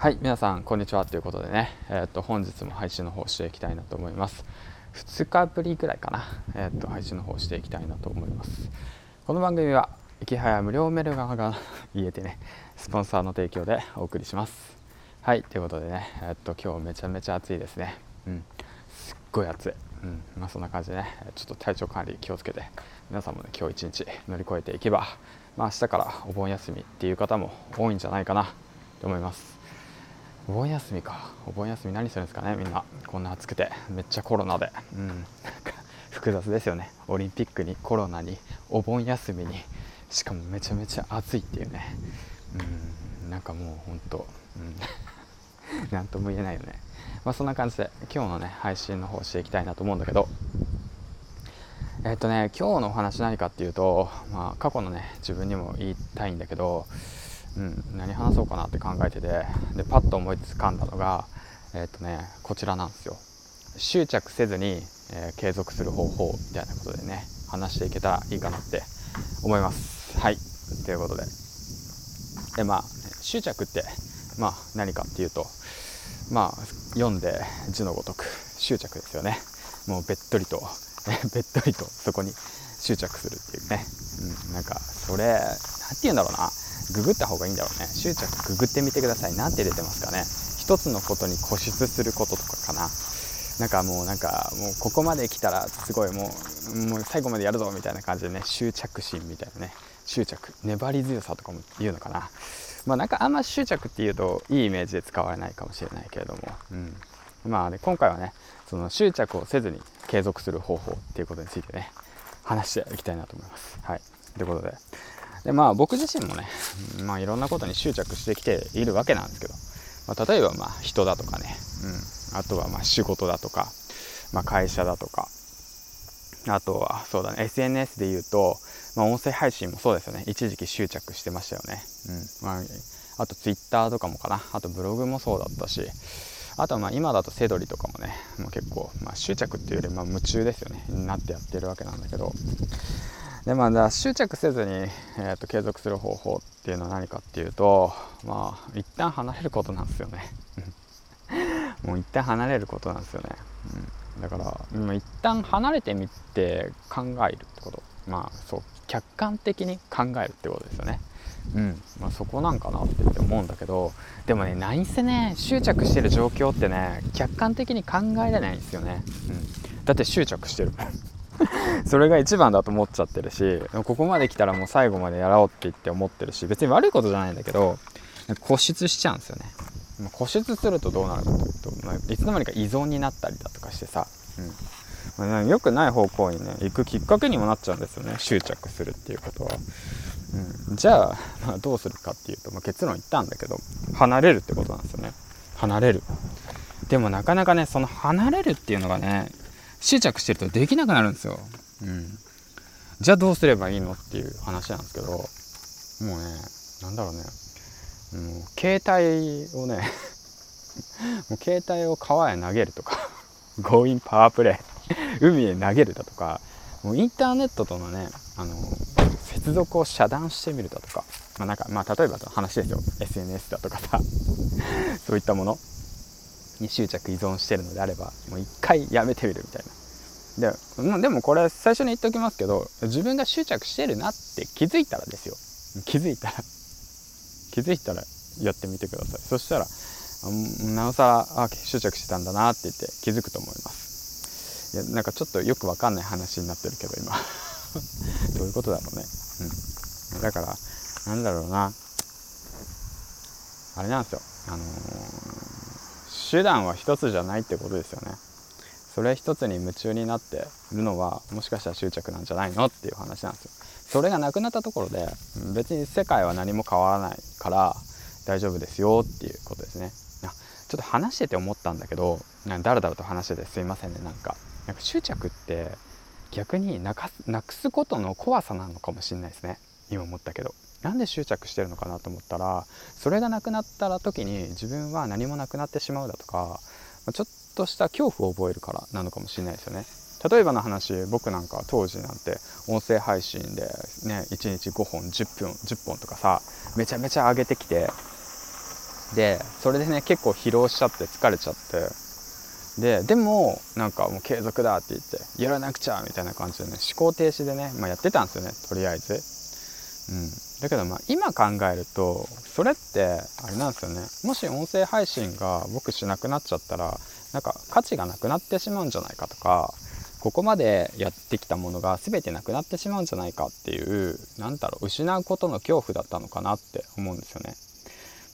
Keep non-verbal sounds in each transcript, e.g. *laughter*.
はい皆さんこんにちはということでね、えー、と本日も配信の方していきたいなと思います。2日ぶりぐらいかな、えー、と配信の方していきたいなと思います。この番組はきはや無料メルガが言えてねスポンサーの提供でお送りします。はいということでねえっと今日めちゃめちゃ暑いですね。うんすっごい暑い。うんまあそんな感じでねちょっと体調管理気をつけて皆さんもね今日一日乗り越えていけばまあ明日からお盆休みっていう方も多いんじゃないかなと思います。お盆休みか。お盆休み何するんですかねみんな。こんな暑くて。めっちゃコロナで。うん。なんか複雑ですよね。オリンピックにコロナにお盆休みに。しかもめちゃめちゃ暑いっていうね。うん。なんかもうほんと。うん。*laughs* 何とも言えないよね。まあそんな感じで今日のね配信の方していきたいなと思うんだけど。えっとね今日のお話何かっていうと、まあ、過去のね自分にも言いたいんだけどうん、何話そうかなって考えててでパッと思いつかんだのがえっ、とねこちらなんですよ。執着せずに、えー、継続する方法みたいなことでね話していけたらいいかなって思います。はい。ということで。でまあ執着ってまあ何かっていうとまあ読んで字のごとく執着ですよね。もうべっとりと *laughs* べっとりとそこに執着するっていうね、うん、なんかそれ何て言うんだろうな。ググった方がいいんだろうね。執着ググってみてください。何て出てますかね。一つのことに固執することとかかな。なんかもうなんかもうここまで来たらすごいもうもう最後までやるぞみたいな感じでね執着心みたいなね。執着。粘り強さとかも言うのかな。まあなんかあんま執着っていうといいイメージで使われないかもしれないけれども、うん、まあね今回はねその執着をせずに継続する方法っていうことについてね話していきたいなと思います。はい、ということで。でまあ僕自身もね、まあ、いろんなことに執着してきているわけなんですけど、まあ、例えばまあ人だとかね、うん、あとはまあ仕事だとか、まあ、会社だとかあとはそうだね SNS で言うと、まあ、音声配信もそうですよね一時期執着してましたよね、うんまあ、あと Twitter とかもかなあとブログもそうだったしあとはまあ今だとセドリとかもねもう結構まあ執着っていうよりま夢中ですよねになってやってるわけなんだけどでまあ執着せずに、えーと、継続する方法っていうのは何かっていうとまあ一旦離れることなんですよね。*laughs* もう一旦離れることなんですよね、うん、だからもう一旦離れてみて考えるってこと。まあそう客観的に考えるってことですよね。うん。まあ、そこなんかなって思うんだけどでもね何せね。執着してる状況ってね客観的に考えれないんですよね、うん、だって執着してる *laughs* それが一番だと思っちゃってるしここまで来たらもう最後までやろうって言って思ってるし別に悪いことじゃないんだけど固執しちゃうんですよね。固執するとどうなるかというと、まあ、いつの間にか依存になったりだとかしてさ、うん。まあ、良くない方向にね行くきっかけにもなっちゃうんですよね執着するっていうことは、うん、じゃあ、まあ、どうするかっていうと、まあ、結論言ったんだけど離れるってことなんですよね。離れる。でもなかなかねその離れるっていうのがね執着してるとできなくなるんですよ。うん。じゃあどうすればいいのっていう話なんですけど、もうね、なんだろうね、もう携帯をね *laughs* もう携帯を川へ投げるとか *laughs* 強引パワープレイ海へ投げるだとか、もうインターネットとのね、あの、接続を遮断してみるだとか、まあなんか、まあ例えばの話ですよ、SNS だとかさ、*laughs* そういったもの。に執着依存してるのであればもう一回やめてみるみたいな。ででもこれ最初に言っておきますけど自分が執着してるなって気づいたらですよ。気づいたら。*laughs* 気づいたらやってみてください。そしたらなおさらあ執着してたんだなって言って気づくと思います。いやなんかちょっとよくわかんない話になってるけど今。*laughs* どういうことだろうね。うん。だからなんだろうな。あれなんですよ。あのー手段は一つじゃないってことですよね。それ一つに夢中になってるのはもしかしたら執着なんじゃないのっていう話なんですよ。それがなくなったところで別に世界は何も変わらないから大丈夫ですよっていうことですね。ちょっと話してて思ったんだけどだらだらと話しててすいませんねなんか。なんか執着って逆になくすことの怖さなのかもしれないですね。今思ったけど。なんで執着してるのかなと思ったらそれがなくなったら時に自分は何もなくなってしまうだとかちょっとした恐怖を覚えるからなのかもしれないですよね。例えばの話僕なんか当時なんて音声配信でね1日5本10分10本とかさめちゃめちゃ上げてきてでそれでね結構疲労しちゃって疲れちゃってででもなんかもう継続だって言ってやらなくちゃみたいな感じでね思考停止でね、まあ、やってたんですよねとりあえず、うん、だけどまあ今考えるとそれってあれなんですよねもし音声配信が僕しなくなっちゃったらなんか価値がなくなってしまうんじゃないかとかここまでやってきたものが全てなくなってしまうんじゃないかっていう何だろう失うことの恐怖だったのかなって思うんですよね。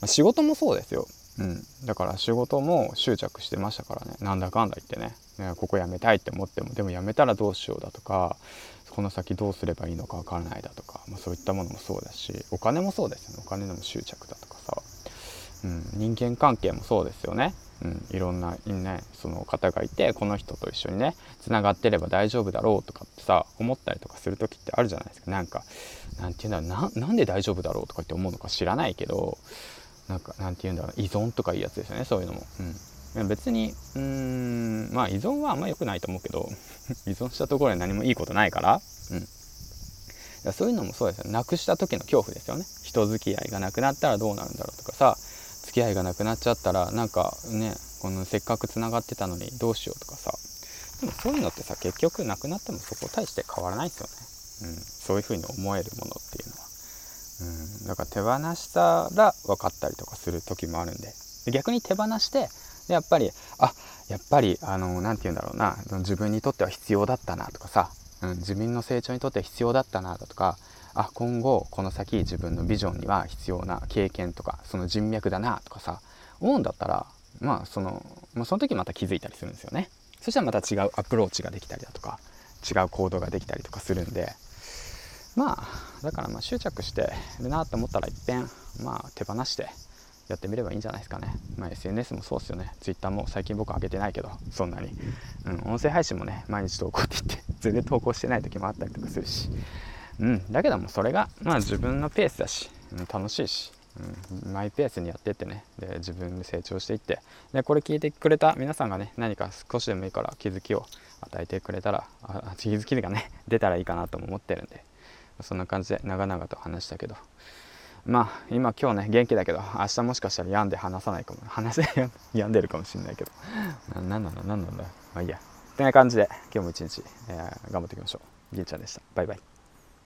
まあ、仕事もそうですよ。うん、だから仕事も執着してましたからねなんだかんだ言ってねねここ辞めたいって思ってもでも辞めたらどうしようだとかこの先どうすればいいのかわからないだとか、まあ、そういったものもそうだしお金もそうですよね。お金でも執着だとかさ、うん、人間関係もそうですよね。うん、いろんな、ね、その方がいてこの人と一緒にねつながってれば大丈夫だろうとかってさ思ったりとかする時ってあるじゃないですか。なんかなんて言うんだろうなんで大丈夫だろうとかって思うのか知らないけどなんかなんて言うんだろう依存とかいうやつですよねそういうのも。うん、別にうーんまあ依存はあんま良くないと思うけど *laughs* 依存したところで何もいいことないから、うん、そういうのもそうですよなくした時の恐怖ですよね。人付き合いがなくなったらどうなるんだろうとかさ付き合いがなくなっちゃったらなんかねこのせっかくつながってたのにどうしようとかさ。でもそういうのってさ結局なくなってもそこ大して変わらないですよね、うん、そういうふうに思えるものっていうのは、うん、だから手放したら分かったりとかする時もあるんで。逆に手放してでやっぱりあやっぱりあの何て言うんだろうな自分にとっては必要だったなとかさ、うん、自分の成長にとっては必要だったなだとかあ今後この先自分のビジョンには必要な経験とかその人脈だなとかさ思うんだったらまあその、まあ、その時また気づいたりするんですよね。そしたらまた違うアプローチができたりだとか違う行動ができたりとかするんでまあだからまあ執着してるなと思ったらいっぺんまあ手放してやってみればいいんじゃないですかね。まあ、SNS もそうですよね。Twitter も最近僕上げてないけど、そんなに。うん、音声配信もね、毎日投稿って言って、*laughs* 全然投稿してない時もあったりとかするし。うん、だけどもそれが、まあ、自分のペースだし、うん、楽しいし、うん、マイペースにやってってねで自分で成長していってでこれ聞いてくれた皆さんがね何か少しでもいいから気づきを与えてくれたらあ気づきがね出たらいいかなとも思ってるんでそんな感じで長々と話したけどまあ今今日ね元気だけど明日もしかしたら病んで話さないかも。話せ *laughs* 病んでるかもしれないけど。何なんだ何なんだまあいいや。ってな感じで今日も一日、えー、頑張っていきましょう。銀ちゃんでした。バイバイ。